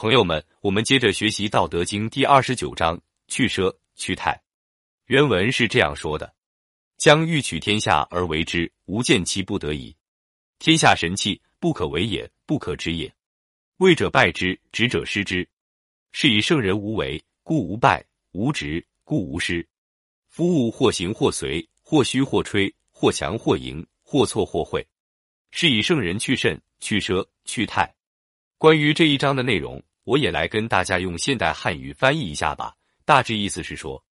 朋友们，我们接着学习《道德经》第二十九章“去奢去泰”。原文是这样说的：“将欲取天下而为之，吾见其不得已。天下神器，不可为也，不可执也。为者败之，执者失之。是以圣人无为，故无败；无执，故无失。夫物或行或随，或虚或吹，或强或盈，或错或会。是以圣人去甚、去奢、去泰。”关于这一章的内容。我也来跟大家用现代汉语翻译一下吧。大致意思是说，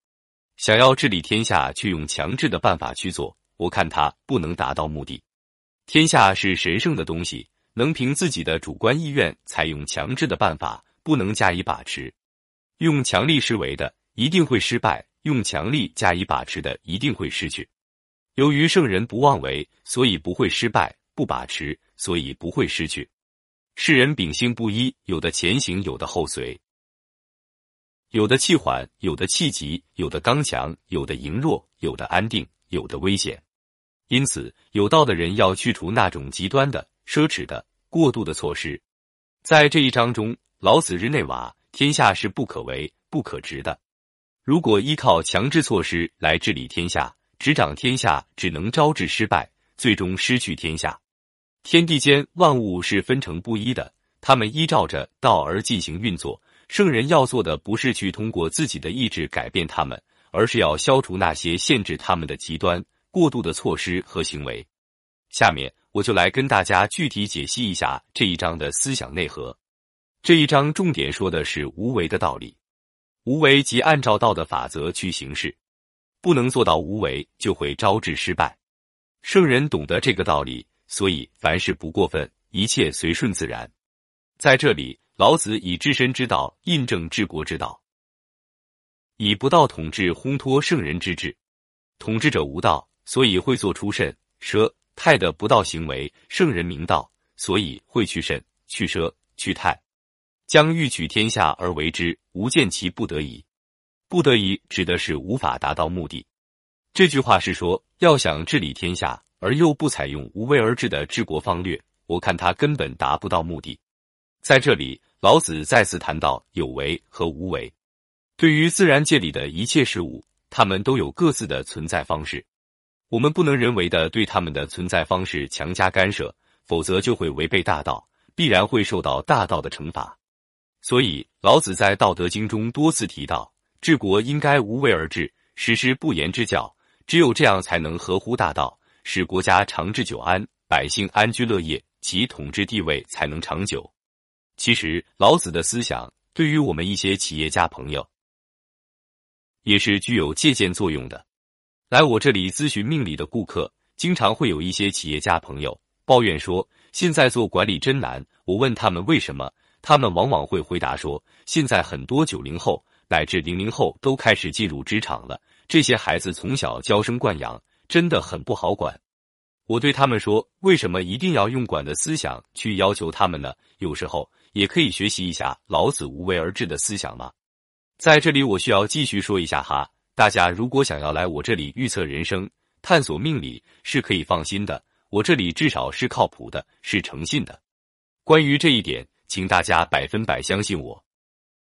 想要治理天下，却用强制的办法去做，我看他不能达到目的。天下是神圣的东西，能凭自己的主观意愿采用强制的办法，不能加以把持。用强力施为的，一定会失败；用强力加以把持的，一定会失去。由于圣人不妄为，所以不会失败；不把持，所以不会失去。世人秉性不一，有的前行，有的后随；有的气缓，有的气急；有的刚强，有的羸弱；有的安定，有的危险。因此，有道的人要去除那种极端的、奢侈的、过度的措施。在这一章中，老子日内瓦：天下是不可为、不可执的。如果依靠强制措施来治理天下、执掌天下，只能招致失败，最终失去天下。天地间万物是分成不一的，他们依照着道而进行运作。圣人要做的不是去通过自己的意志改变他们，而是要消除那些限制他们的极端、过度的措施和行为。下面我就来跟大家具体解析一下这一章的思想内核。这一章重点说的是无为的道理。无为即按照道的法则去行事，不能做到无为，就会招致失败。圣人懂得这个道理。所以，凡事不过分，一切随顺自然。在这里，老子以治身之道印证治国之道，以不道统治烘托圣人之治。统治者无道，所以会做出慎、奢、泰的不道行为；圣人明道，所以会去慎、去奢、去泰。将欲取天下而为之，吾见其不得已。不得已指的是无法达到目的。这句话是说，要想治理天下。而又不采用无为而治的治国方略，我看他根本达不到目的。在这里，老子再次谈到有为和无为。对于自然界里的一切事物，它们都有各自的存在方式。我们不能人为的对他们的存在方式强加干涉，否则就会违背大道，必然会受到大道的惩罚。所以，老子在《道德经》中多次提到，治国应该无为而治，实施不言之教。只有这样，才能合乎大道。使国家长治久安，百姓安居乐业，其统治地位才能长久。其实，老子的思想对于我们一些企业家朋友也是具有借鉴作用的。来我这里咨询命理的顾客，经常会有一些企业家朋友抱怨说，现在做管理真难。我问他们为什么，他们往往会回答说，现在很多九零后乃至零零后都开始进入职场了，这些孩子从小娇生惯养。真的很不好管，我对他们说：“为什么一定要用管的思想去要求他们呢？有时候也可以学习一下老子无为而治的思想嘛。”在这里，我需要继续说一下哈，大家如果想要来我这里预测人生、探索命理，是可以放心的。我这里至少是靠谱的，是诚信的。关于这一点，请大家百分百相信我。